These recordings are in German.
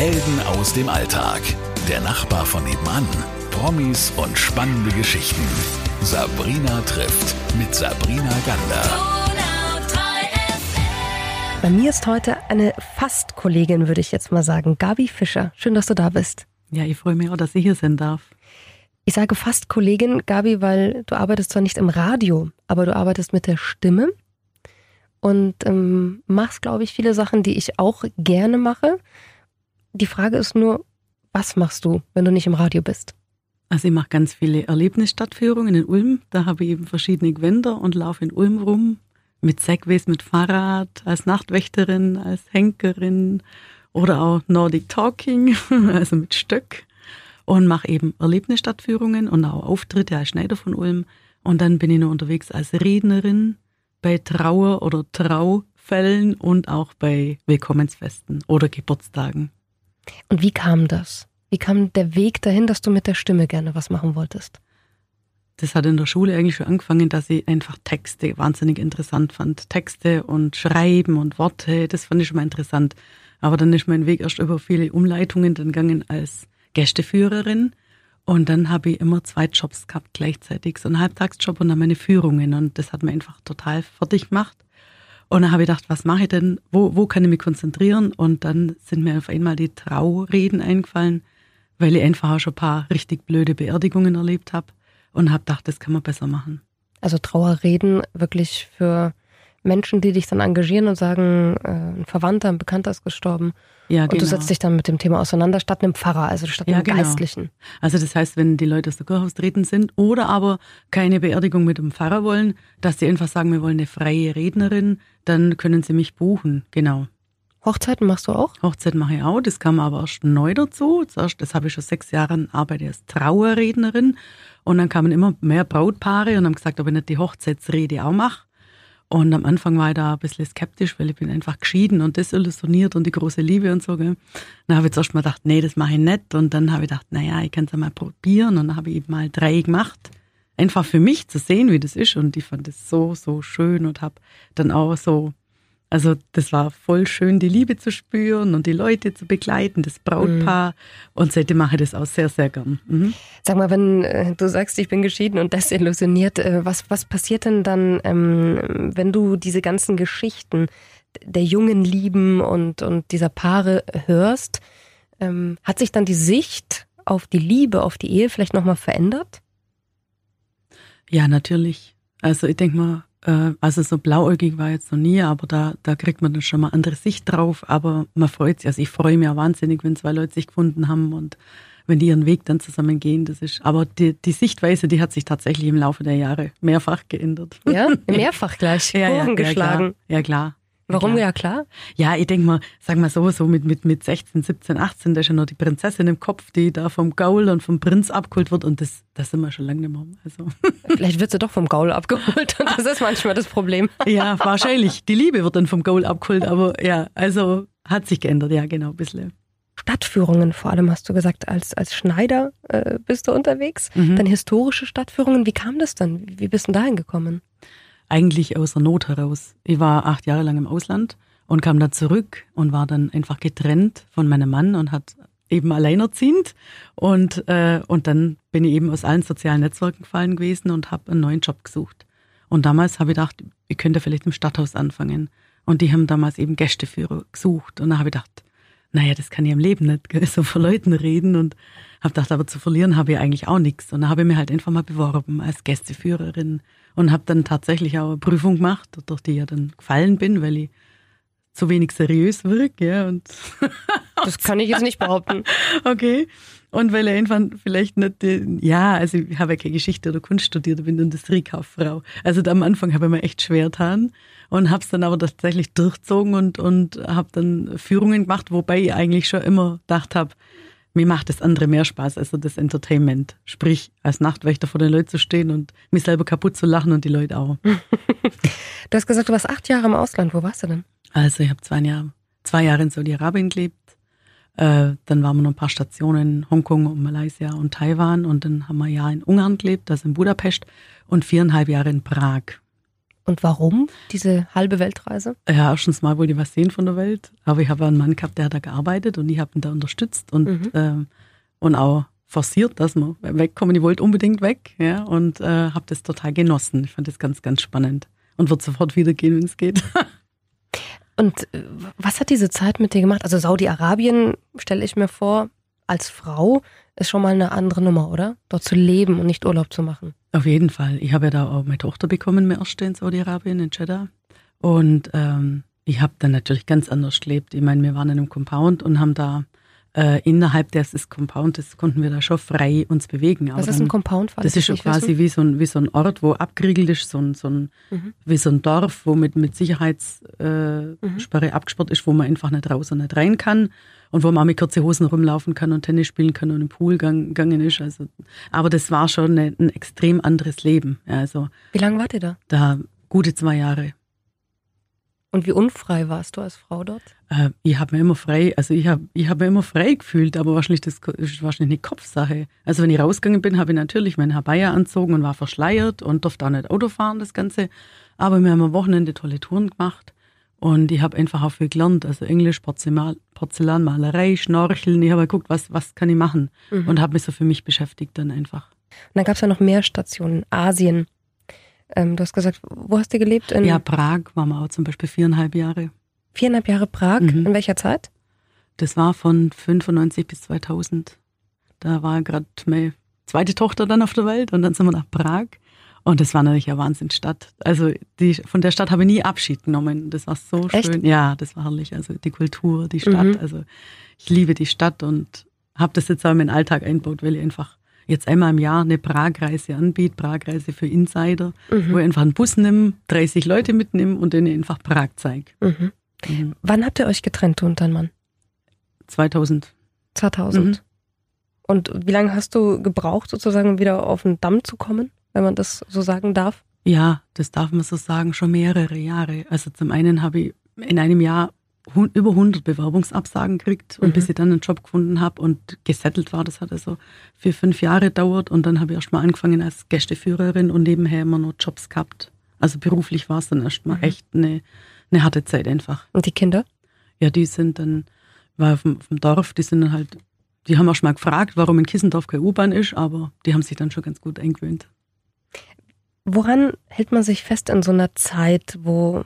Helden aus dem Alltag. Der Nachbar von nebenan. Promis und spannende Geschichten. Sabrina trifft mit Sabrina Gander. Bei mir ist heute eine Fast-Kollegin, würde ich jetzt mal sagen, Gabi Fischer. Schön, dass du da bist. Ja, ich freue mich auch, dass ich hier sein darf. Ich sage fast Kollegin, Gabi, weil du arbeitest zwar nicht im Radio, aber du arbeitest mit der Stimme und ähm, machst, glaube ich, viele Sachen, die ich auch gerne mache. Die Frage ist nur, was machst du, wenn du nicht im Radio bist? Also ich mache ganz viele Erlebnisstadtführungen in Ulm. Da habe ich eben verschiedene Gewänder und laufe in Ulm rum. Mit Segways, mit Fahrrad, als Nachtwächterin, als Henkerin oder auch Nordic Talking, also mit Stöck. Und mache eben Erlebnisstadtführungen und auch Auftritte als Schneider von Ulm. Und dann bin ich noch unterwegs als Rednerin bei Trauer- oder Traufällen und auch bei Willkommensfesten oder Geburtstagen. Und wie kam das? Wie kam der Weg dahin, dass du mit der Stimme gerne was machen wolltest? Das hat in der Schule eigentlich schon angefangen, dass ich einfach Texte wahnsinnig interessant fand. Texte und Schreiben und Worte, das fand ich schon mal interessant. Aber dann ist mein Weg erst über viele Umleitungen dann gegangen als Gästeführerin. Und dann habe ich immer zwei Jobs gehabt gleichzeitig, so einen Halbtagsjob und dann meine Führungen. Und das hat mir einfach total fertig gemacht. Und dann habe ich gedacht, was mache ich denn? Wo, wo kann ich mich konzentrieren? Und dann sind mir auf einmal die Traureden eingefallen, weil ich einfach auch schon ein paar richtig blöde Beerdigungen erlebt habe und habe gedacht, das kann man besser machen. Also Trauerreden wirklich für Menschen, die dich dann engagieren und sagen, äh, ein Verwandter, ein Bekannter ist gestorben. Ja, genau. Und du genau. setzt dich dann mit dem Thema auseinander, statt einem Pfarrer, also statt ja, einem genau. Geistlichen. Also das heißt, wenn die Leute aus der Kirche austreten sind oder aber keine Beerdigung mit dem Pfarrer wollen, dass sie einfach sagen, wir wollen eine freie Rednerin, dann können sie mich buchen, genau. Hochzeiten machst du auch? Hochzeiten mache ich auch, das kam aber erst neu dazu. Zuerst, das habe ich schon sechs Jahre arbeite als Trauerrednerin und dann kamen immer mehr Brautpaare und haben gesagt, ob ich nicht die Hochzeitsrede auch mache. Und am Anfang war ich da ein bisschen skeptisch, weil ich bin einfach geschieden und desillusioniert und die große Liebe und so. Gell. Dann habe ich zuerst mal gedacht, nee, das mache ich nicht. Und dann habe ich gedacht, naja, ich kann es ja mal probieren. Und dann habe ich eben mal drei gemacht. Einfach für mich zu sehen, wie das ist. Und ich fand das so, so schön und habe dann auch so also das war voll schön, die Liebe zu spüren und die Leute zu begleiten, das Brautpaar. Mhm. Und seitdem mache ich das auch sehr, sehr gern. Mhm. Sag mal, wenn äh, du sagst, ich bin geschieden und desillusioniert, äh, was, was passiert denn dann, ähm, wenn du diese ganzen Geschichten der jungen Lieben und, und dieser Paare hörst? Ähm, hat sich dann die Sicht auf die Liebe, auf die Ehe vielleicht nochmal verändert? Ja, natürlich. Also ich denke mal, äh, also so blauäugig war jetzt noch nie, aber da, da kriegt man dann schon mal andere Sicht drauf. Aber man freut sich, also ich freue mich ja wahnsinnig, wenn zwei Leute sich gefunden haben und wenn die ihren Weg dann zusammen gehen. Das ist, aber die, die Sichtweise, die hat sich tatsächlich im Laufe der Jahre mehrfach geändert. Ja, mehrfach gleich. ja, ja, geschlagen. Ja, klar. Ja, klar. Warum ja klar? Ja, ich denke mal, sag mal so, so mit, mit, mit 16, 17, 18, da ist ja noch die Prinzessin im Kopf, die da vom Gaul und vom Prinz abgeholt wird und das, das sind wir schon lange nicht mehr. Also. Vielleicht wird sie doch vom Gaul abgeholt und das ist manchmal das Problem. ja, wahrscheinlich. Die Liebe wird dann vom Gaul abgeholt, aber ja, also hat sich geändert, ja, genau, ein bisschen. Stadtführungen vor allem, hast du gesagt, als, als Schneider äh, bist du unterwegs. Mhm. Dann historische Stadtführungen. Wie kam das dann? Wie bist du dahin gekommen? Eigentlich aus der Not heraus. Ich war acht Jahre lang im Ausland und kam da zurück und war dann einfach getrennt von meinem Mann und hat eben alleinerziehend und äh, und dann bin ich eben aus allen sozialen Netzwerken gefallen gewesen und habe einen neuen Job gesucht. Und damals habe ich gedacht, ich könnte vielleicht im Stadthaus anfangen. Und die haben damals eben Gästeführer gesucht. Und da habe ich gedacht, naja, das kann ich im Leben nicht, so vor Leuten reden. Und habe gedacht, aber zu verlieren habe ich eigentlich auch nichts. Und da habe ich mir halt einfach mal beworben als Gästeführerin und habe dann tatsächlich auch eine Prüfung gemacht, durch die ich ja dann gefallen bin, weil ich zu wenig seriös wirke. Ja, und das kann ich jetzt nicht behaupten. okay. Und weil er irgendwann vielleicht nicht, ja, also ich habe ja keine Geschichte oder Kunst studiert, ich bin Industriekauffrau. Also am Anfang habe ich mir echt schwer getan und habe es dann aber tatsächlich durchzogen und, und habe dann Führungen gemacht, wobei ich eigentlich schon immer gedacht habe, mir macht das andere mehr Spaß, also das Entertainment. Sprich, als Nachtwächter vor den Leuten zu stehen und mich selber kaputt zu lachen und die Leute auch. du hast gesagt, du warst acht Jahre im Ausland. Wo warst du denn? Also ich habe zwei Jahre, zwei Jahre in Saudi-Arabien gelebt. Äh, dann waren wir noch ein paar Stationen in Hongkong und Malaysia und Taiwan. Und dann haben wir ein Jahr in Ungarn gelebt, also in Budapest. Und viereinhalb Jahre in Prag. Und warum diese halbe Weltreise? Ja, erstens mal wollte ich was sehen von der Welt, aber ich habe einen Mann gehabt, der hat da gearbeitet und ich habe ihn da unterstützt und, mhm. ähm, und auch forciert, dass wir wegkommen. Ich wollte unbedingt weg ja, und äh, habe das total genossen. Ich fand das ganz, ganz spannend und wird sofort wieder gehen, wenn es geht. Und äh, was hat diese Zeit mit dir gemacht? Also Saudi-Arabien, stelle ich mir vor, als Frau ist schon mal eine andere Nummer, oder? Dort zu leben und nicht Urlaub zu machen. Auf jeden Fall. Ich habe ja da auch meine Tochter bekommen, mir erst in Saudi-Arabien, in Jeddah. Und ähm, ich habe dann natürlich ganz anders gelebt. Ich meine, wir waren in einem Compound und haben da äh, innerhalb des Compounds konnten wir da schon frei uns bewegen. Was ist ein Compound? Das ist quasi wie so, ein, wie so ein Ort, wo abgeriegelt ist, so ein, so ein, mhm. wie so ein Dorf, wo mit, mit Sicherheitssperre äh, mhm. abgesperrt ist, wo man einfach nicht raus und nicht rein kann und wo man auch mit kurzen Hosen rumlaufen kann und Tennis spielen kann und im Pool gegangen ist. Also, aber das war schon eine, ein extrem anderes Leben. Also, wie lange wart ihr da? Da gute zwei Jahre. Und wie unfrei warst du als Frau dort? Äh, ich habe mir immer frei, also ich habe ich hab mir immer frei gefühlt, aber wahrscheinlich das ist wahrscheinlich eine Kopfsache. Also wenn ich rausgegangen bin, habe ich natürlich meinen Habaya anzogen und war verschleiert und durfte auch nicht Auto fahren, das Ganze. Aber wir haben am Wochenende tolle Touren gemacht und ich habe einfach auch viel gelernt. Also Englisch, Porzellan, Porzellanmalerei, Schnorcheln. Ich habe geguckt, was, was kann ich machen mhm. und habe mich so für mich beschäftigt dann einfach. Und dann gab es ja noch mehr Stationen, Asien. Ähm, du hast gesagt, wo hast du gelebt? In ja, Prag waren wir auch zum Beispiel viereinhalb Jahre. Viereinhalb Jahre Prag? Mhm. In welcher Zeit? Das war von 95 bis 2000. Da war gerade meine zweite Tochter dann auf der Welt und dann sind wir nach Prag. Und das war natürlich eine Wahnsinnsstadt. Also die, von der Stadt habe ich nie Abschied genommen. Das war so Echt? schön. Ja, das war herrlich. Also die Kultur, die Stadt. Mhm. Also ich liebe die Stadt und habe das jetzt auch in meinen Alltag einbaut, weil ich einfach jetzt einmal im Jahr eine Pragreise anbietet, Pragreise für Insider, mhm. wo ich einfach einen Bus nehme, 30 Leute mitnehme und denen einfach Prag zeige. Mhm. Mhm. Wann habt ihr euch getrennt, du und dein Mann? 2000. 2000. Mhm. Und wie lange hast du gebraucht, sozusagen wieder auf den Damm zu kommen, wenn man das so sagen darf? Ja, das darf man so sagen, schon mehrere Jahre. Also zum einen habe ich in einem Jahr über 100 Bewerbungsabsagen gekriegt und mhm. bis ich dann einen Job gefunden habe und gesettelt war, das hat also vier, fünf Jahre gedauert und dann habe ich erst mal angefangen als Gästeführerin und nebenher immer noch Jobs gehabt. Also beruflich war es dann erst mal mhm. echt eine, eine harte Zeit einfach. Und die Kinder? Ja, die sind dann, war auf dem, auf dem Dorf, die sind dann halt, die haben auch schon mal gefragt, warum in Kissendorf keine U-Bahn ist, aber die haben sich dann schon ganz gut eingewöhnt. Woran hält man sich fest in so einer Zeit, wo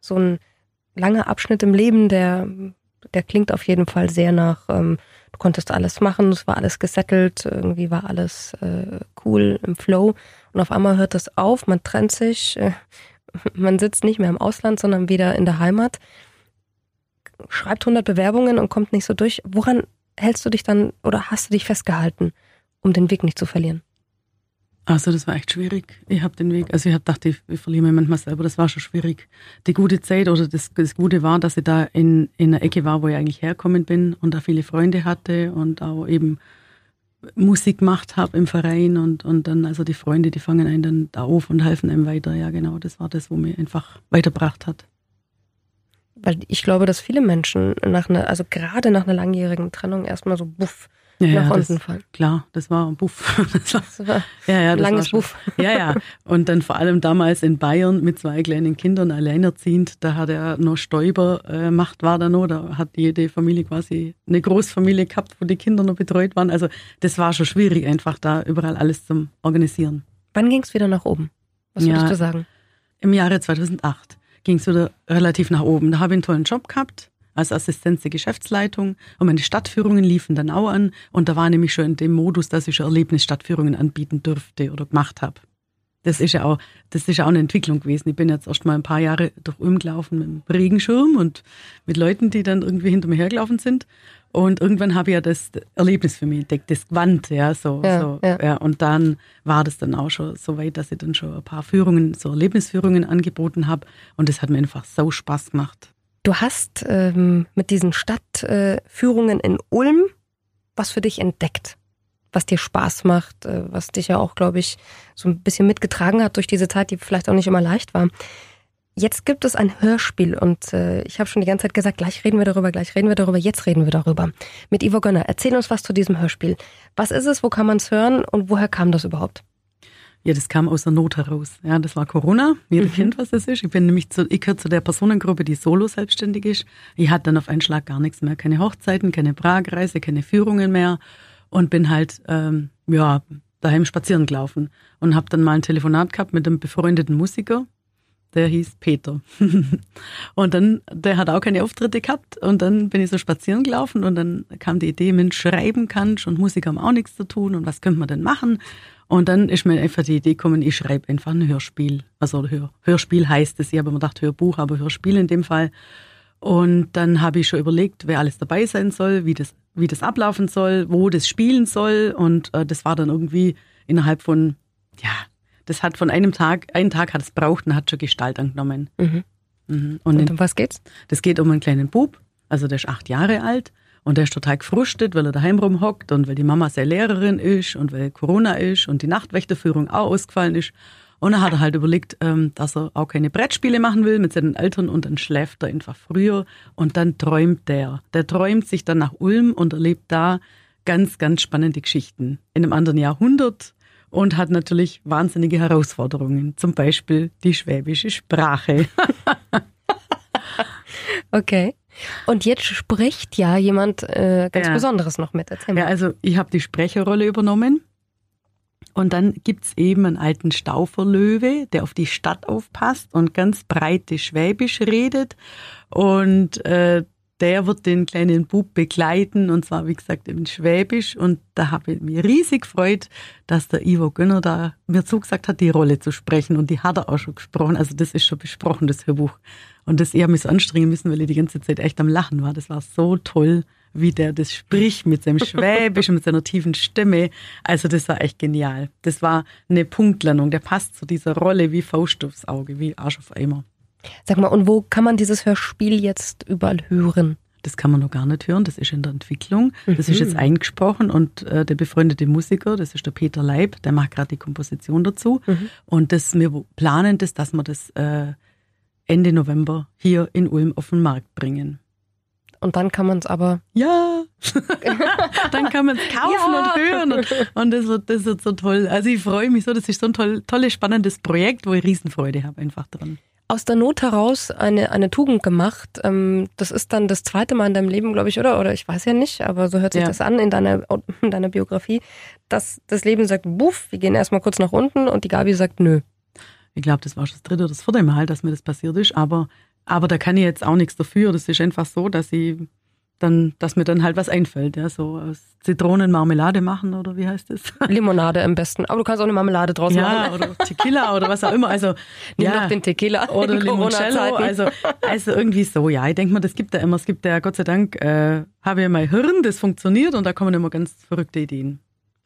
so ein langer Abschnitt im Leben, der, der klingt auf jeden Fall sehr nach, ähm, du konntest alles machen, es war alles gesettelt, irgendwie war alles äh, cool im Flow. Und auf einmal hört das auf, man trennt sich, äh, man sitzt nicht mehr im Ausland, sondern wieder in der Heimat, schreibt 100 Bewerbungen und kommt nicht so durch. Woran hältst du dich dann oder hast du dich festgehalten, um den Weg nicht zu verlieren? Also das war echt schwierig. Ich habe den Weg, also ich hab gedacht, ich, ich verliere mich manchmal selber, das war schon schwierig. Die gute Zeit oder das, das Gute war, dass ich da in, in einer Ecke war, wo ich eigentlich herkommen bin und da viele Freunde hatte und auch eben Musik gemacht habe im Verein und, und dann, also die Freunde, die fangen einen dann da auf und helfen einem weiter. Ja, genau, das war das, wo mir einfach weitergebracht hat. Weil ich glaube, dass viele Menschen nach einer, also gerade nach einer langjährigen Trennung erstmal so buff ja, nach unten fallen. Klar, das war ein Buff. Das war, das war ja, ja, das langes war Buff. Ja, ja. Und dann vor allem damals in Bayern mit zwei kleinen Kindern alleinerziehend, da hat er noch Stäubermacht äh, war da noch, da hat jede Familie quasi eine Großfamilie gehabt, wo die Kinder noch betreut waren. Also das war schon schwierig, einfach da überall alles zum Organisieren. Wann ging es wieder nach oben? Was würdest ja, du sagen? Im Jahre 2008 ging es wieder relativ nach oben. Da habe ich einen tollen Job gehabt als Assistenz der Geschäftsleitung und meine Stadtführungen liefen dann auch an und da war nämlich schon in dem Modus, dass ich schon Erlebnisstadtführungen anbieten durfte oder gemacht habe. Das ist ja auch, das ist ja auch eine Entwicklung gewesen. Ich bin jetzt erst mal ein paar Jahre durch Ulm gelaufen mit einem Regenschirm und mit Leuten, die dann irgendwie hinter mir hergelaufen sind. Und irgendwann habe ich ja das Erlebnis für mich entdeckt, das Gewand, ja, so, ja, so, ja. ja. Und dann war das dann auch schon so weit, dass ich dann schon ein paar Führungen, so Erlebnisführungen angeboten habe. Und das hat mir einfach so Spaß gemacht. Du hast ähm, mit diesen Stadtführungen äh, in Ulm was für dich entdeckt, was dir Spaß macht, äh, was dich ja auch, glaube ich, so ein bisschen mitgetragen hat durch diese Zeit, die vielleicht auch nicht immer leicht war. Jetzt gibt es ein Hörspiel und äh, ich habe schon die ganze Zeit gesagt, gleich reden wir darüber, gleich reden wir darüber, jetzt reden wir darüber. Mit Ivo Gönner, erzähl uns was zu diesem Hörspiel. Was ist es, wo kann man es hören und woher kam das überhaupt? Ja, das kam aus der Not heraus. Ja, das war Corona. Jeder Mhm. kennt, was das ist. Ich bin nämlich zu, ich gehöre zu der Personengruppe, die solo selbstständig ist. Ich hatte dann auf einen Schlag gar nichts mehr. Keine Hochzeiten, keine Pragreise, keine Führungen mehr. Und bin halt, ähm, ja, daheim spazieren gelaufen. Und habe dann mal ein Telefonat gehabt mit einem befreundeten Musiker. Der hieß Peter. und dann, der hat auch keine Auftritte gehabt. Und dann bin ich so spazieren gelaufen und dann kam die Idee, Mensch, schreiben kannst und Musiker haben auch nichts zu tun und was könnte man denn machen? Und dann ist mir einfach die Idee gekommen, ich schreibe einfach ein Hörspiel. Also Hör, Hörspiel heißt es, ich habe immer gedacht Hörbuch, aber Hörspiel in dem Fall. Und dann habe ich schon überlegt, wer alles dabei sein soll, wie das, wie das ablaufen soll, wo das spielen soll. Und äh, das war dann irgendwie innerhalb von, ja, das hat von einem Tag, einen Tag hat es braucht und hat schon Gestalt angenommen. Mhm. Mhm. Und Und um was geht's? das geht um einen kleinen Bub, also der ist acht Jahre alt und der ist total gefrustet, weil er daheim rumhockt und weil die Mama seine Lehrerin ist und weil Corona ist und die Nachtwächterführung auch ausgefallen ist. Und dann hat er halt überlegt, ähm, dass er auch keine Brettspiele machen will mit seinen Eltern und dann schläft er einfach früher und dann träumt der. Der träumt sich dann nach Ulm und erlebt da ganz, ganz spannende Geschichten in einem anderen Jahrhundert und hat natürlich wahnsinnige Herausforderungen, zum Beispiel die schwäbische Sprache. Okay. Und jetzt spricht ja jemand äh, ganz Ja. Besonderes noch mit. Erzähl mal. Ja, also ich habe die Sprecherrolle übernommen. Und dann gibt's eben einen alten Stauferlöwe, der auf die Stadt aufpasst und ganz breite Schwäbisch redet. Und äh, der wird den kleinen Bub begleiten und zwar, wie gesagt, in Schwäbisch. Und da habe ich mich riesig gefreut, dass der Ivo Gönner da mir zugesagt hat, die Rolle zu sprechen. Und die hat er auch schon gesprochen. Also das ist schon besprochen, das Hörbuch. Und das, ich mich so anstrengen müssen, weil ich die ganze Zeit echt am Lachen war. Das war so toll, wie der das spricht mit seinem Schwäbisch und mit seiner tiefen Stimme. Also das war echt genial. Das war eine Punktlandung. Der passt zu dieser Rolle wie Faust aufs Auge, wie Arsch auf Eimer. Sag mal, und wo kann man dieses Hörspiel jetzt überall hören? Das kann man noch gar nicht hören, das ist in der Entwicklung. Das ist jetzt eingesprochen und äh, der befreundete Musiker, das ist der Peter Leib, der macht gerade die Komposition dazu. Und das, wir planen das, dass wir das äh, Ende November hier in Ulm auf den Markt bringen. Und dann kann man es aber. Ja, dann kann man es kaufen Ja. und hören. Und, und das, wird, das wird so toll. Also ich freue mich so, das ist so ein toll, tolles, spannendes Projekt, wo ich Riesenfreude habe einfach dran. Aus der Not heraus eine, eine Tugend gemacht. Ähm, das ist dann das zweite Mal in deinem Leben, glaube ich, oder? Oder ich weiß ja nicht, aber so hört sich Ja. das an in deiner, in deiner Biografie, dass das Leben sagt, buff, wir gehen erstmal kurz nach unten und die Gabi sagt, nö. Ich glaube, das war schon das dritte oder das vierte Mal, dass mir das passiert ist. Aber, aber da kann ich jetzt auch nichts dafür. Das ist einfach so, dass ich dann, dass mir dann halt was einfällt. Ja, so aus Zitronen Marmelade machen oder wie heißt das? Limonade am besten. Aber du kannst auch eine Marmelade draus ja, machen. oder Tequila oder was auch immer. Also, Nimm ja. doch den Tequila oder Limoncello. Also, also irgendwie so, ja. Ich denke mal, das gibt ja immer, es gibt ja Gott sei Dank, äh, habe ich mein Hirn, das funktioniert und da kommen immer ganz verrückte Ideen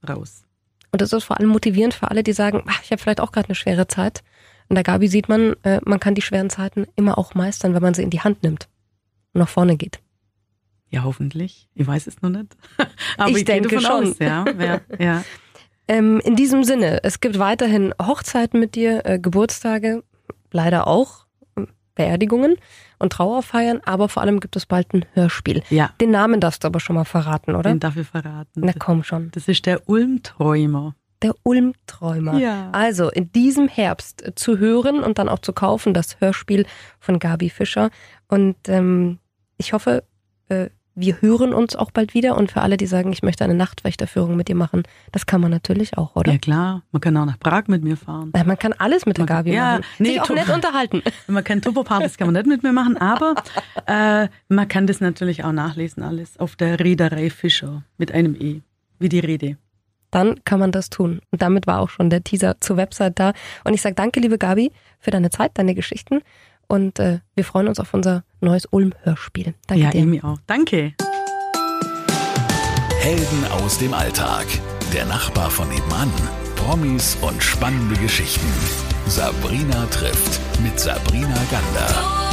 raus. Und das ist vor allem motivierend für alle, die sagen, ach, ich habe vielleicht auch gerade eine schwere Zeit. Und der Gabi sieht man, äh, man kann die schweren Zeiten immer auch meistern, wenn man sie in die Hand nimmt und nach vorne geht. Ja, hoffentlich. Ich weiß es noch nicht. Aber Ich ich, denke schon. aus, ja. ja, ja. Ähm, in diesem Sinne, es gibt weiterhin Hochzeiten mit dir, äh, Geburtstage, leider auch äh, Beerdigungen und Trauerfeiern, aber vor allem gibt es bald ein Hörspiel. Ja, Den Namen darfst du aber schon mal verraten, oder? den darf ich verraten. Na komm schon. Das ist der Ulm-Träumer. Der Ulm-Träumer. Ja. Also in diesem Herbst äh, zu hören und dann auch zu kaufen, das Hörspiel von Gabi Fischer. Und ähm, ich hoffe, äh, wir hören uns auch bald wieder. Und für alle, die sagen, ich möchte eine Nachtwächterführung mit dir machen, das kann man natürlich auch, oder? Ja klar, man kann auch nach Prag mit mir fahren. Äh, Man kann alles mit der Man- Gabi ja, machen. nee, Sich auch nett unterhalten. Man kann Tupperpartys kann man nicht mit mir machen, aber äh, man kann das natürlich auch nachlesen alles auf der Reederei Fischer mit einem E, wie die Rede. Dann kann man das tun. Und damit war auch schon der Teaser zur Website da. Und ich sage danke, liebe Gabi, für deine Zeit, deine Geschichten. Und äh, wir freuen uns auf unser neues Ulm-Hörspiel. Danke ja, dir. Emi auch. Danke. Helden aus dem Alltag. Der Nachbar von nebenan. Promis und spannende Geschichten. Sabrina trifft mit Sabrina Gander.